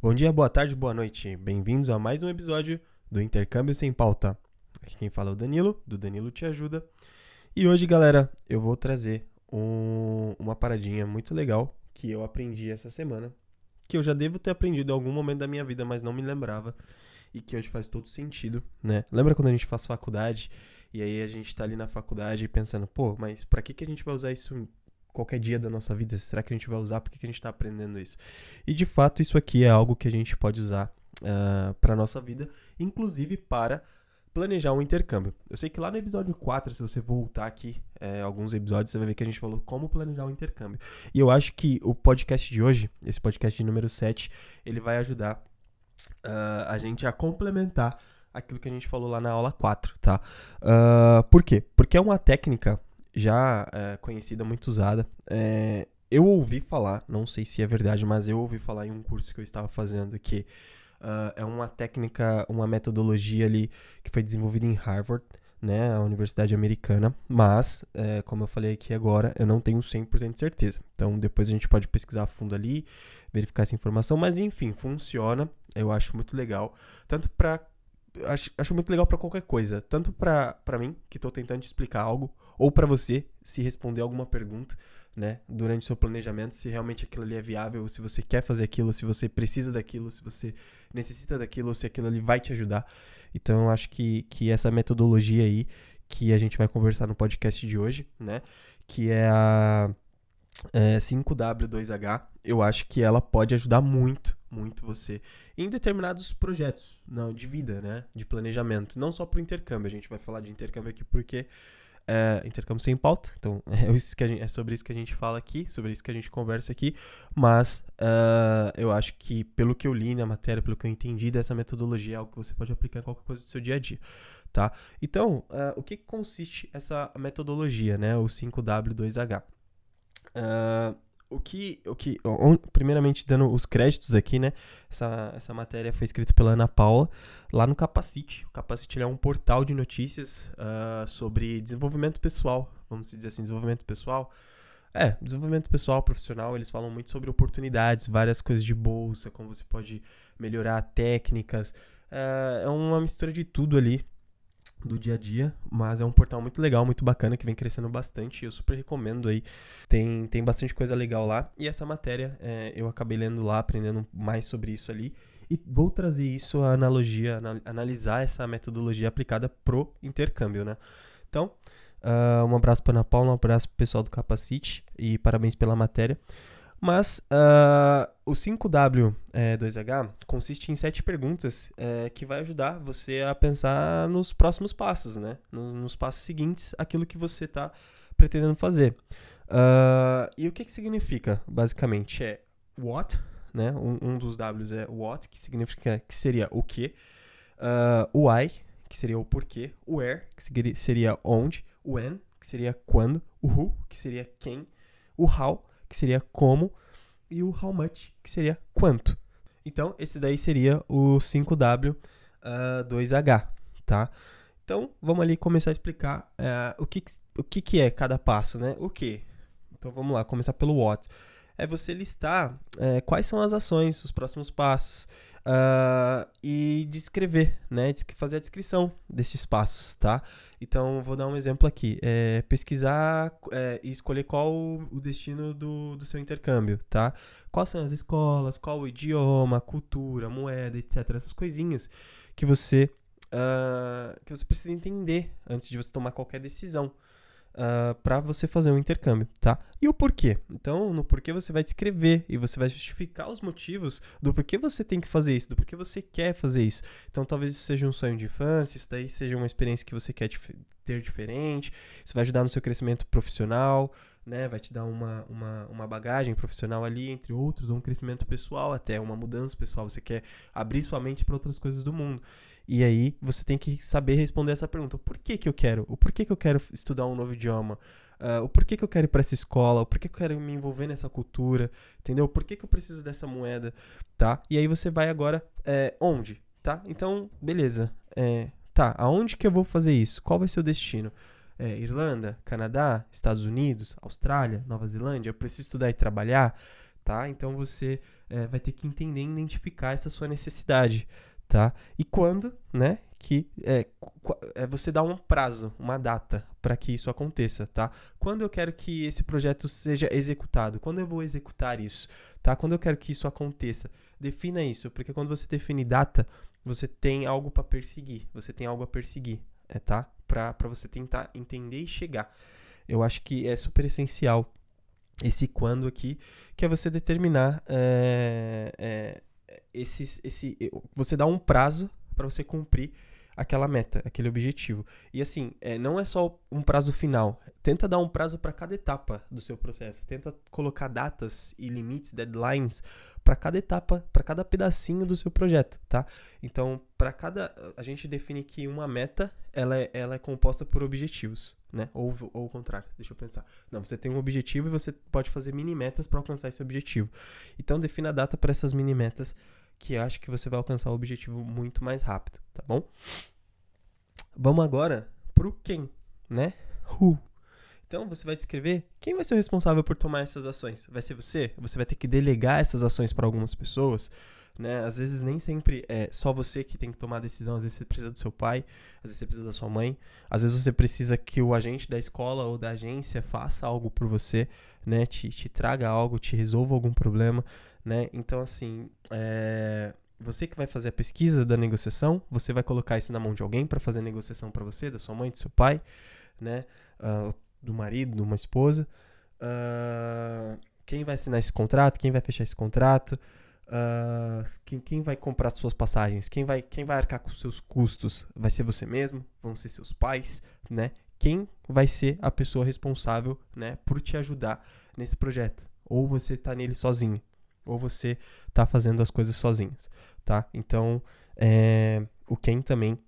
Bom dia, boa tarde, boa noite. Bem-vindos a mais um episódio do Intercâmbio Sem Pauta. Aqui quem fala é o Danilo, do Danilo Te Ajuda. E hoje, galera, eu vou trazer um- uma paradinha muito legal que eu aprendi essa semana. Que eu já devo ter aprendido em algum momento da minha vida, mas não me lembrava. E que hoje faz todo sentido, né? Lembra quando a gente faz faculdade e aí a gente tá ali na faculdade pensando, pô, mas pra que, que a gente vai usar isso qualquer dia da nossa vida? Será que a gente vai usar? Por que, que a gente tá aprendendo isso? E de fato, isso aqui é algo que a gente pode usar uh, para nossa vida, inclusive para planejar um intercâmbio. Eu sei que lá no episódio 4, se você voltar aqui é, alguns episódios, você vai ver que a gente falou como planejar um intercâmbio. E eu acho que o podcast de hoje, esse podcast de número 7, ele vai ajudar uh, a gente a complementar aquilo que a gente falou lá na aula 4, tá? Uh, por quê? Porque é uma técnica já é, conhecida, muito usada. É, eu ouvi falar, não sei se é verdade, mas eu ouvi falar em um curso que eu estava fazendo que uh, é uma técnica, uma metodologia ali que foi desenvolvida em Harvard, né, a universidade americana, mas, é, como eu falei aqui agora, eu não tenho 100% de certeza. Então, depois a gente pode pesquisar a fundo ali, verificar essa informação, mas enfim, funciona, eu acho muito legal, tanto para acho, acho muito legal para qualquer coisa, tanto para mim, que estou tentando te explicar algo, ou para você, se responder alguma pergunta, né, durante o seu planejamento, se realmente aquilo ali é viável, se você quer fazer aquilo, se você precisa daquilo, se você necessita daquilo, se aquilo ali vai te ajudar. Então, eu acho que, que essa metodologia aí, que a gente vai conversar no podcast de hoje, né, que é a é, 5W2H, eu acho que ela pode ajudar muito, muito você em determinados projetos não, de vida, né? De planejamento. Não só para o intercâmbio, a gente vai falar de intercâmbio aqui porque é, intercâmbio sem pauta, então é, isso que a gente, é sobre isso que a gente fala aqui, sobre isso que a gente conversa aqui, mas uh, eu acho que pelo que eu li na matéria, pelo que eu entendi dessa metodologia, é algo que você pode aplicar em qualquer coisa do seu dia a dia, tá? Então, uh, o que consiste essa metodologia, né? O 5W2H? Uh, o que, o que primeiramente dando os créditos aqui, né? Essa, essa matéria foi escrita pela Ana Paula lá no Capacite. O Capacite é um portal de notícias uh, sobre desenvolvimento pessoal, vamos dizer assim, desenvolvimento pessoal. É, desenvolvimento pessoal, profissional, eles falam muito sobre oportunidades, várias coisas de bolsa, como você pode melhorar técnicas. Uh, é uma mistura de tudo ali do dia a dia, mas é um portal muito legal, muito bacana, que vem crescendo bastante. Eu super recomendo aí. Tem, tem bastante coisa legal lá. E essa matéria é, eu acabei lendo lá, aprendendo mais sobre isso ali. E vou trazer isso, a analogia, analisar essa metodologia aplicada pro intercâmbio, né? Então, uh, um abraço para Ana Paula, um abraço pro pessoal do Capacite e parabéns pela matéria. Mas uh, o 5W2H é, consiste em sete perguntas é, que vai ajudar você a pensar nos próximos passos, né? Nos, nos passos seguintes, aquilo que você está pretendendo fazer. Uh, e o que, que significa, basicamente? É what, né? Um, um, dos Ws é what, que significa que seria o que. Uh, o why, que seria o porquê. O where, que seria onde. O when, que seria quando. O who, que seria quem. O how, que seria como, e o how much, que seria quanto. Então, esse daí seria o 5W uh, 2H, tá? Então, vamos ali começar a explicar uh, o, que, o que, que é cada passo, né? O que? Então, vamos lá, começar pelo what. É você listar uh, quais são as ações, os próximos passos, Uh, e descrever, né? Fazer a descrição desses passos, tá? Então, vou dar um exemplo aqui. É, pesquisar é, e escolher qual o destino do, do seu intercâmbio, tá? Quais são as escolas, qual o idioma, cultura, moeda, etc. Essas coisinhas que você, uh, que você precisa entender antes de você tomar qualquer decisão uh, ah, para você fazer um intercâmbio, tá? E o porquê? Então, no porquê você vai descrever e você vai justificar os motivos do porquê você tem que fazer isso, do porquê você quer fazer isso. Então, talvez isso seja um sonho de infância, isso daí seja uma experiência que você quer ter diferente, isso vai ajudar no seu crescimento profissional, né? Vai te dar uma, uma, uma bagagem profissional ali, entre outros, ou um crescimento pessoal até, uma mudança pessoal. Você quer abrir sua mente para outras coisas do mundo. E aí você tem que saber responder essa pergunta: o porquê que eu quero? O porquê que eu quero estudar um novo idioma? Uh, o porquê que eu quero ir para essa escola? O porquê que eu quero me envolver nessa cultura? Entendeu? O porquê que eu preciso dessa moeda? Tá? E aí você vai agora é, onde? Tá? Então, beleza. É, Tá, aonde que eu vou fazer isso? Qual vai ser o destino? É, Irlanda, Canadá, Estados Unidos, Austrália, Nova Zelândia? Eu preciso estudar e trabalhar? Tá? Então você é, vai ter que entender e identificar essa sua necessidade, tá? E quando, né? Que é, é você dá um prazo, uma data para que isso aconteça, tá? Quando eu quero que esse projeto seja executado? Quando eu vou executar isso, tá? Quando eu quero que isso aconteça? Defina isso, porque quando você define data, você tem algo para perseguir, você tem algo a perseguir, é, tá? Para você tentar entender e chegar. Eu acho que é super essencial esse quando aqui, que é você determinar é, é, esses, esse, você dá um prazo para você cumprir aquela meta, aquele objetivo. E assim, é, não é só um prazo final. Tenta dar um prazo para cada etapa do seu processo. Tenta colocar datas e limites, deadlines para cada etapa, para cada pedacinho do seu projeto, tá? Então, para cada a gente define que uma meta, ela é, ela é composta por objetivos, né? Ou, ou o contrário, deixa eu pensar. Não, você tem um objetivo e você pode fazer mini metas para alcançar esse objetivo. Então, defina a data para essas mini metas que acho que você vai alcançar o objetivo muito mais rápido, tá bom? Vamos agora pro quem, né? Who. Então você vai descrever quem vai ser o responsável por tomar essas ações. Vai ser você? Você vai ter que delegar essas ações para algumas pessoas. Né? Às vezes nem sempre é só você que tem que tomar a decisão, às vezes você precisa do seu pai, às vezes você precisa da sua mãe, às vezes você precisa que o agente da escola ou da agência faça algo por você, né? Te, te traga algo, te resolva algum problema, né? Então assim, é... você que vai fazer a pesquisa da negociação, você vai colocar isso na mão de alguém para fazer a negociação para você, da sua mãe, do seu pai, né? Uh, do marido, de uma esposa. Uh, quem vai assinar esse contrato? Quem vai fechar esse contrato? Uh, quem, quem, vai comprar suas passagens? Quem vai, quem vai arcar com seus custos? Vai ser você mesmo? Vão ser seus pais? Né? Quem vai ser a pessoa responsável né, por te ajudar nesse projeto? Ou você está nele sozinho? Ou você está fazendo as coisas sozinhos? Tá? Então, é, o quem também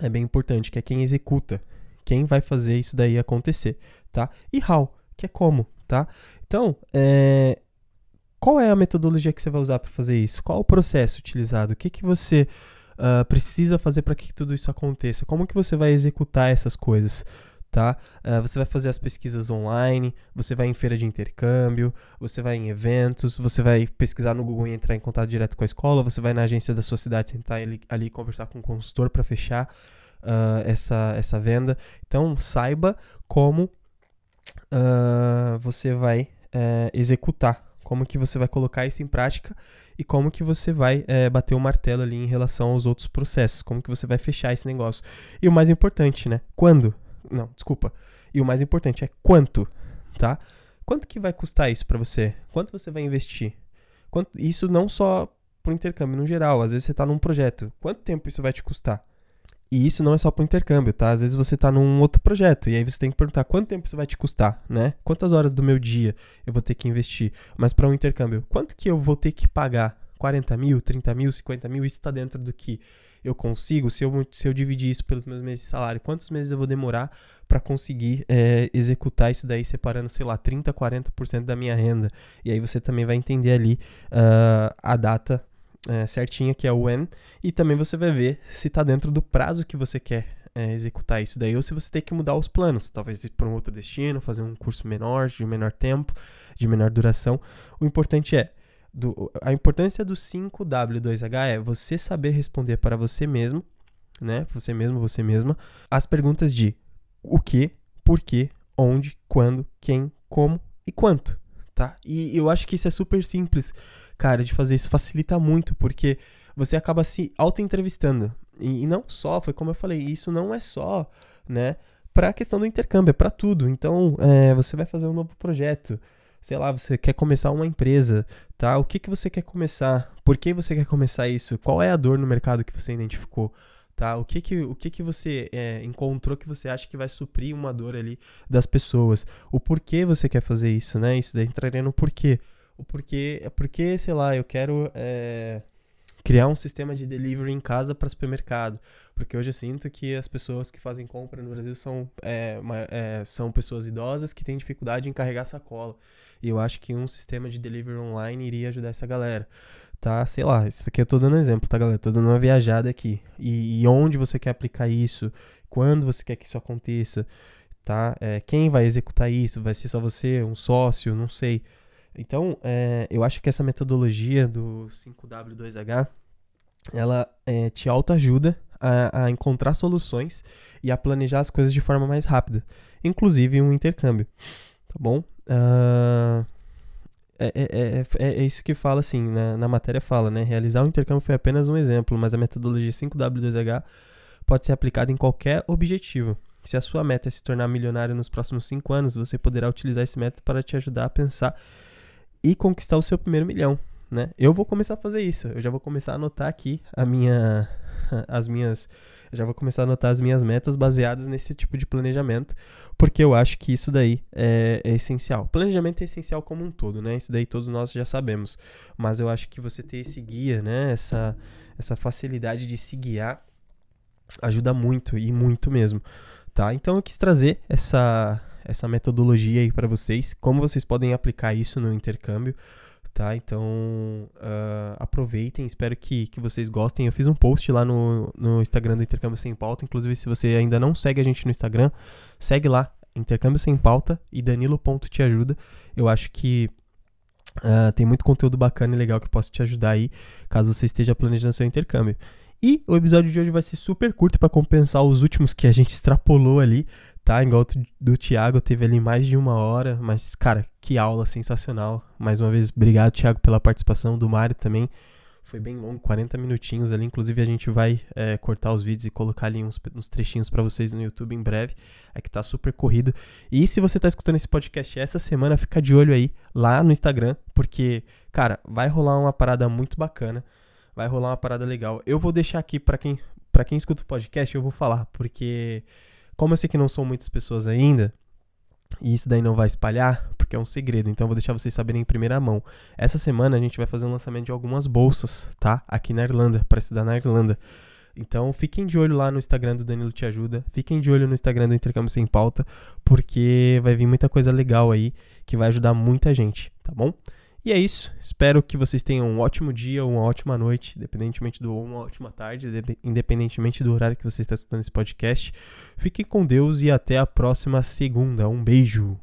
é bem importante, que é quem executa quem vai fazer isso daí acontecer, tá? E how, que é como, tá? Então, é, qual é a metodologia que você vai usar para fazer isso? Qual o processo utilizado? O que, que você uh, precisa fazer para que tudo isso aconteça? Como que você vai executar essas coisas? Tá? Uh, você vai fazer as pesquisas online, você vai em feira de intercâmbio, você vai em eventos, você vai pesquisar no Google e entrar em contato direto com a escola, você vai na agência da sua cidade, sentar ali, ali conversar com o consultor para fechar uh, essa, essa venda. Então, saiba como uh, você vai uh, executar, como que você vai colocar isso em prática e como que você vai eh, bater o martelo ali em relação aos outros processos, como que você vai fechar esse negócio. E o mais importante, né? Quando? Não, desculpa. E o mais importante é quanto, tá? Quanto que vai custar isso para você? Quanto você vai investir? Quanto, isso não só pro intercâmbio no geral, às vezes você está num projeto. Quanto tempo isso vai te custar? E isso não é só para o intercâmbio, tá? Às vezes você está num outro projeto e aí você tem que perguntar quanto tempo isso vai te custar, né? Quantas horas do meu dia eu vou ter que investir? Mas para um intercâmbio, quanto que eu vou ter que pagar? 40 mil, 30 mil, 50 mil? Isso está dentro do que eu consigo? Se eu, se eu dividir isso pelos meus meses de salário, quantos meses eu vou demorar para conseguir é, executar isso daí, separando, sei lá, 30, 40% da minha renda? E aí você também vai entender ali uh, a data é, certinha, que é o when, e também você vai ver se está dentro do prazo que você quer é, executar isso daí, ou se você tem que mudar os planos, talvez ir para um outro destino, fazer um curso menor, de menor tempo, de menor duração. O importante é, do, a importância do 5W2H é você saber responder para você mesmo, né, você mesmo, você mesma, as perguntas de o que, por quê, onde, quando, quem, como e quanto, tá? E eu acho que isso é super simples cara, de fazer isso facilita muito, porque você acaba se auto-entrevistando. E, e, não só, foi como eu falei, isso não é só, né, pra questão do intercâmbio, é pra tudo. Então, é, você vai fazer um novo projeto, sei lá, você quer começar uma empresa, tá? O que, que você quer começar? Por que você quer começar isso? Qual é a dor no mercado que você identificou? Tá? O que que, o que, que você é, encontrou que você acha que vai suprir uma dor ali das pessoas? O porquê você quer fazer isso, né? Isso daí entraria no porquê o porquê, é porque, sei lá, eu quero é, criar um sistema de delivery em casa para supermercado. Porque hoje eu sinto que as pessoas que fazem compra no Brasil são, é, uma, é, são pessoas idosas que têm dificuldade em carregar sacola. E eu acho que um sistema de delivery online iria ajudar essa galera. tá? Sei lá, isso aqui eu tô dando exemplo, tá, galera? Tô dando uma viajada aqui. E, e onde você quer aplicar isso, quando você quer que isso aconteça, tá? É, quem vai executar isso? Vai ser só você, um sócio, não sei. Então, é, eu acho que essa metodologia do 5W2H, ela é, te autoajuda a, a encontrar soluções e a planejar as coisas de forma mais rápida, inclusive um intercâmbio, tá bom? Uh, é, é, é, é, isso que fala assim, na, na matéria fala, né? Realizar o um intercâmbio foi apenas um exemplo, mas a metodologia 5W2H pode ser aplicada em qualquer objetivo. Se a sua meta é se tornar milionário nos próximos 5 anos, você poderá utilizar esse método para te ajudar a pensar e conquistar o seu primeiro milhão, né? Eu vou começar a fazer isso. Eu já vou começar a anotar aqui a minha as minhas. Já vou começar a anotar as minhas metas baseadas nesse tipo de planejamento, porque eu acho que isso daí é, é essencial. Planejamento é essencial como um todo, né? Isso daí todos nós já sabemos. Mas eu acho que você ter esse guia, né? Essa, essa facilidade de se guiar ajuda muito e muito mesmo, tá? Então eu quis trazer essa essa metodologia aí para vocês, como vocês podem aplicar isso no intercâmbio tá? Então, uh, aproveitem, espero que, que vocês gostem. Eu fiz um post lá no, no Instagram do Intercâmbio Sem Pauta, inclusive se você ainda não segue a gente no Instagram, segue lá, Intercâmbio Sem Pauta e danilo.teajuda. Eu acho que uh, tem muito conteúdo bacana e legal que posso te ajudar aí, caso você esteja planejando seu intercâmbio. E o episódio de hoje vai ser super curto para compensar os últimos que a gente extrapolou ali, tá? Igual do, Thiago, teve ali mais de uma hora, mas, cara, que aula sensacional. Mais uma vez, obrigado, Thiago, pela participação, do Mário também. Foi bem longo, 40 minutinhos ali. Inclusive, a gente vai é, cortar os vídeos e colocar ali uns, uns trechinhos para vocês no YouTube em breve. É que tá super corrido. E se você tá escutando esse podcast essa semana, fica de olho aí lá no Instagram, porque, cara, vai rolar uma parada muito bacana vai rolar uma parada legal. Eu vou deixar aqui para quem para quem escuta o podcast, eu vou falar, porque como eu sei que não são muitas pessoas ainda, e isso daí não vai espalhar, porque é um segredo, então eu vou deixar vocês saberem em primeira mão. Essa semana a gente vai fazer um lançamento de algumas bolsas, tá? Aqui na Irlanda, para estudar na Irlanda. Então fiquem de olho lá no Instagram do Danilo Te Ajuda, fiquem de olho no Instagram do Intercâmbio Sem Pauta, porque vai vir muita coisa legal aí que vai ajudar muita gente, tá bom? E é isso. Espero que vocês tenham um ótimo dia uma ótima noite, independentemente do uma ótima tarde, independentemente do horário que você está escutando esse podcast. Fiquem com Deus e até a próxima segunda. Um beijo.